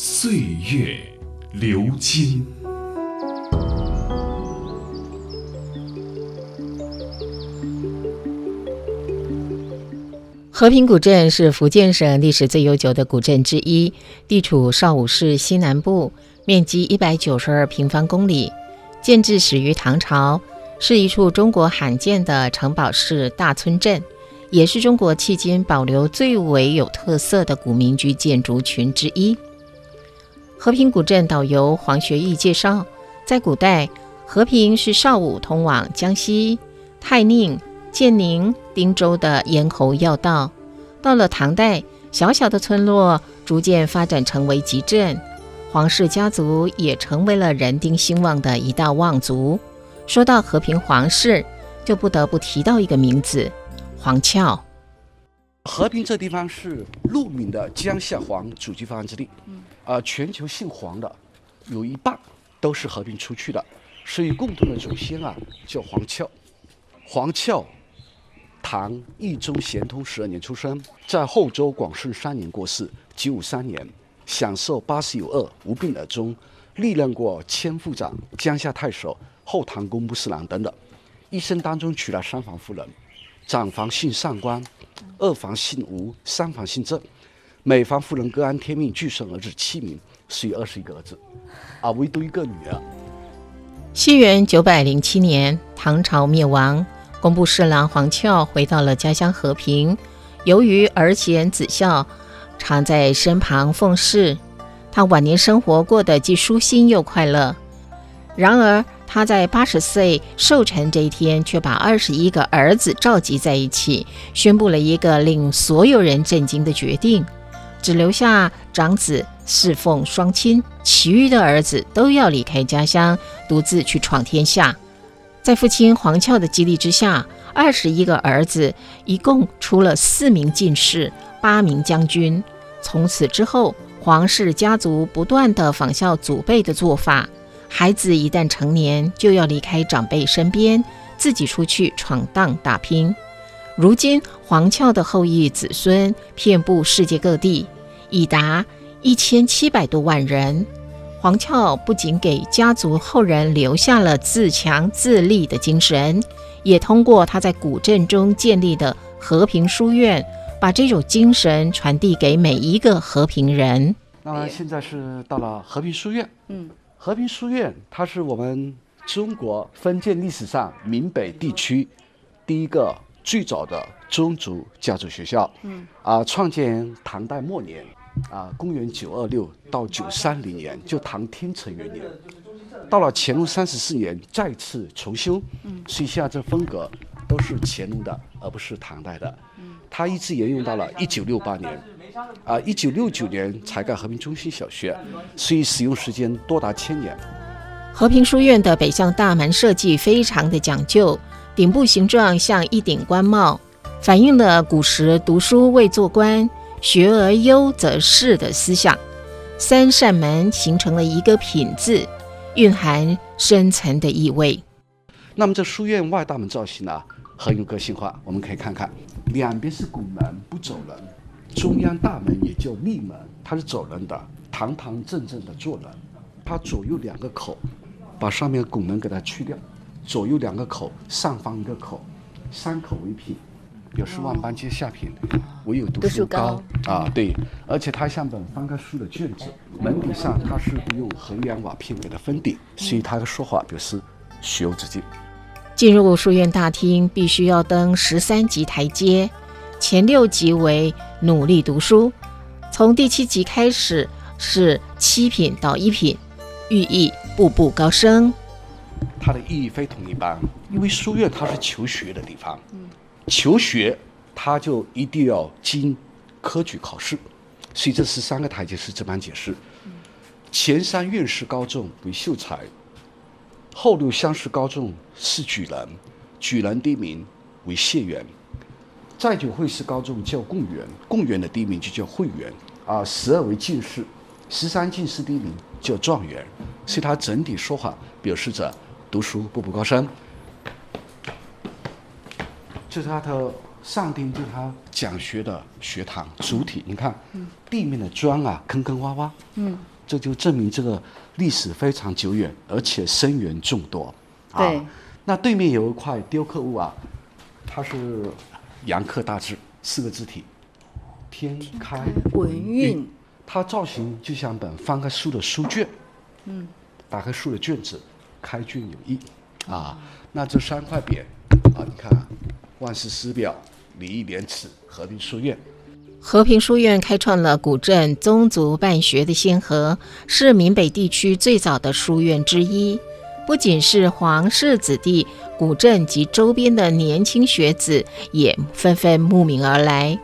岁月流金。和平古镇是福建省历史最悠久的古镇之一，地处邵武市西南部，面积一百九十二平方公里，建制始于唐朝，是一处中国罕见的城堡式大村镇，也是中国迄今保留最为有特色的古民居建筑群之一。和平古镇导游黄学义介绍，在古代，和平是邵武通往江西、泰宁。建宁、汀州的咽喉要道，到了唐代，小小的村落逐渐发展成为集镇，皇室家族也成为了人丁兴旺的一大望族。说到和平皇室，就不得不提到一个名字——黄翘。和平这地方是著名的江夏黄祖籍发源之地，啊，全球姓黄的有一半都是合并出去的，所以共同的祖先啊叫黄翘。黄翘。唐懿宗咸通十二年出生，在后周广顺三年过世，九五三年享寿八十有二，无病而终。历任过千户长、江夏太守、后唐工部侍郎等等。一生当中娶了三房夫人，长房姓上官，二房姓吴，三房姓郑。每房夫人各安天命，俱生儿子七名，死于二十一个儿子，啊，唯独一个女儿。西元九百零七年，唐朝灭亡。工部侍郎黄翘回到了家乡和平，由于儿贤子孝，常在身旁奉侍，他晚年生活过得既舒心又快乐。然而，他在八十岁寿辰这一天，却把二十一个儿子召集在一起，宣布了一个令所有人震惊的决定：只留下长子侍奉双亲，其余的儿子都要离开家乡，独自去闯天下。在父亲黄翘的激励之下，二十一个儿子一共出了四名进士、八名将军。从此之后，黄氏家族不断地仿效祖辈的做法，孩子一旦成年，就要离开长辈身边，自己出去闯荡打拼。如今，黄翘的后裔子孙遍布世界各地，已达一千七百多万人。黄翘不仅给家族后人留下了自强自立的精神，也通过他在古镇中建立的和平书院，把这种精神传递给每一个和平人。那现在是到了和平书院，嗯，和平书院它是我们中国封建历史上闽北地区第一个最早的宗族家族学校，嗯，啊，创建唐代末年。啊，公元九二六到九三零年，就唐天成元年，到了乾隆三十四年再次重修，嗯，所以现在这风格都是乾隆的，而不是唐代的，嗯，它一直沿用到了一九六八年，啊，一九六九年才盖和平中心小学，所以使用时间多达千年。和平书院的北向大门设计非常的讲究，顶部形状像一顶官帽，反映了古时读书为做官。学而优则仕的思想，三扇门形成了一个品字，蕴含深层的意味。那么这书院外大门造型呢，很有个性化。我们可以看看，两边是拱门，不走人；中央大门也叫立门，它是走人的，堂堂正正的做人。它左右两个口，把上面拱门给它去掉，左右两个口，上方一个口，三口为品。表示万般皆下品，唯有读书高啊！对，而且它像本翻开书的卷子，门底上它是用横梁瓦片给它封顶，所以它的说法表示学有止境。进入书院大厅，必须要登十三级台阶，前六级为努力读书，从第七级开始是七品到一品，寓意步步高升。它的意义非同一般，因为书院它是求学的地方。求学，他就一定要经科举考试，所以这十三个台阶是这般解释：前三院士高中为秀才，后六乡试高中是举人，举人第一名为谢元，再九会试高中叫贡元，贡元的第一名就叫会员啊。十二为进士，十三进士第一名叫状元，所以它整体说法表示着读书步步高升。这是他的上帝对他讲学的学堂主体，你看，地面的砖啊，坑坑洼洼，嗯，这就证明这个历史非常久远，而且生源众多。对，那对面有一块雕刻物啊，它是阳刻大字四个字体，天开文运，它造型就像本翻开书的书卷，嗯，打开书的卷子，开卷有益啊。那这三块匾啊，你看。万世师表、礼义廉耻、和平书院。和平书院开创了古镇宗族办学的先河，是闽北地区最早的书院之一。不仅是皇室子弟，古镇及周边的年轻学子也纷纷慕名而来。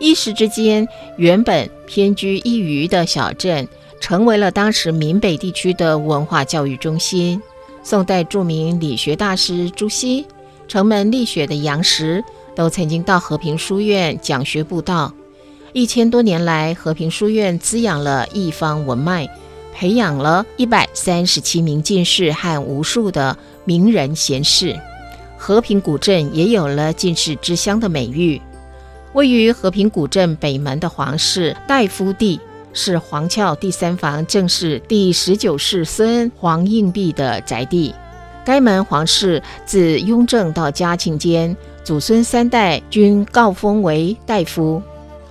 一时之间，原本偏居一隅的小镇，成为了当时闽北地区的文化教育中心。宋代著名理学大师朱熹。城门立雪的杨时都曾经到和平书院讲学布道。一千多年来，和平书院滋养了一方文脉，培养了一百三十七名进士和无数的名人贤士。和平古镇也有了进士之乡的美誉。位于和平古镇北门的皇室大夫第，是皇翘第三房正室第十九世孙黄应弼的宅地。该门皇室自雍正到嘉庆间，祖孙三代均告封为大夫，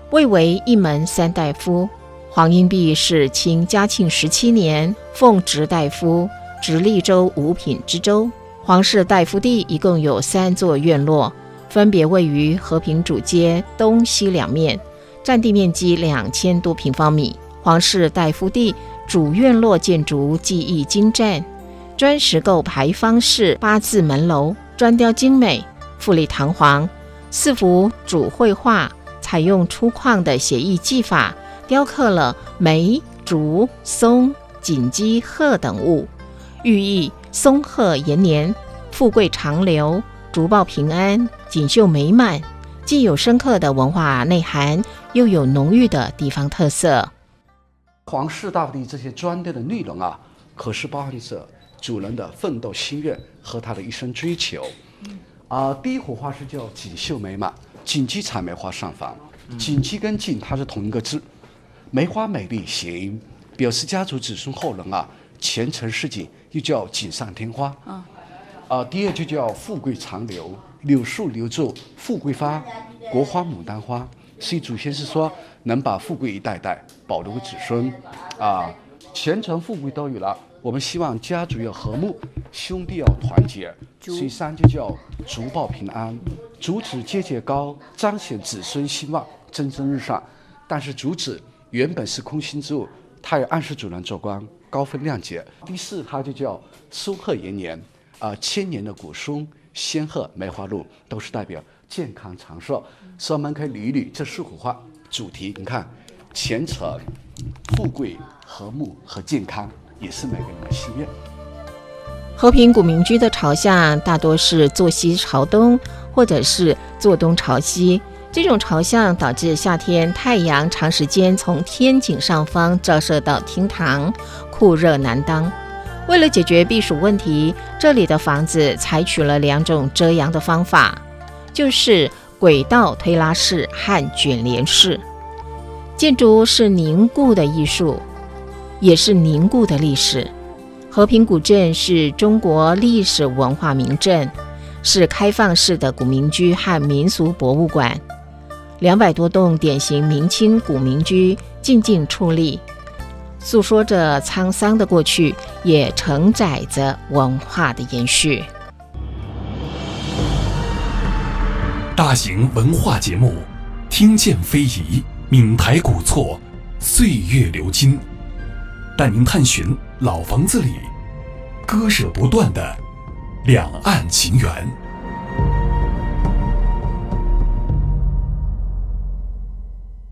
位为一门三代夫。黄应弼是清嘉庆十七年奉职大夫，直隶州五品知州。皇室大夫地一共有三座院落，分别位于和平主街东西两面，占地面积两千多平方米。皇室代夫地主院落建筑技艺精湛。砖石构牌坊式八字门楼，砖雕精美，富丽堂皇。四幅主绘画采用粗犷的写意技法，雕刻了梅、竹、松、锦鸡、鹤等物，寓意松鹤延年、富贵长留、竹报平安、锦绣美满，既有深刻的文化内涵，又有浓郁的地方特色。皇室大帝这些砖雕的内容啊，可是包含着。主人的奋斗心愿和他的一生追求，啊，第一幅画是叫锦绣美满，锦鸡采梅花上房，锦鸡跟锦它是同一个字，梅花美丽谐音，表示家族子孙后人啊前程似锦，又叫锦上添花。啊，啊第二就叫富贵长留，柳树留住富贵花，国花牡丹花，所以祖先是说能把富贵一代代保留给子孙，啊，前程富贵都有了。我们希望家族要和睦，兄弟要团结，所以三就叫竹报平安，竹子节节高，彰显子孙兴旺，蒸蒸日上。但是竹子原本是空心之物，它也暗示主人做官高风亮节。第四，它就叫松鹤延年，啊，千年的古松、仙鹤、梅花鹿都是代表健康长寿。所以我们可以捋一捋这四幅画主题，你看，前程、富贵、和睦和健康。也是每个人的心愿。和平古民居的朝向大多是坐西朝东，或者是坐东朝西。这种朝向导致夏天太阳长时间从天井上方照射到厅堂，酷热难当。为了解决避暑问题，这里的房子采取了两种遮阳的方法，就是轨道推拉式和卷帘式。建筑是凝固的艺术。也是凝固的历史。和平古镇是中国历史文化名镇，是开放式的古民居和民俗博物馆。两百多栋典型明清古民居静静矗立，诉说着沧桑的过去，也承载着文化的延续。大型文化节目，听见非遗，闽台古厝，岁月流金。带您探寻老房子里割舍不断的两岸情缘。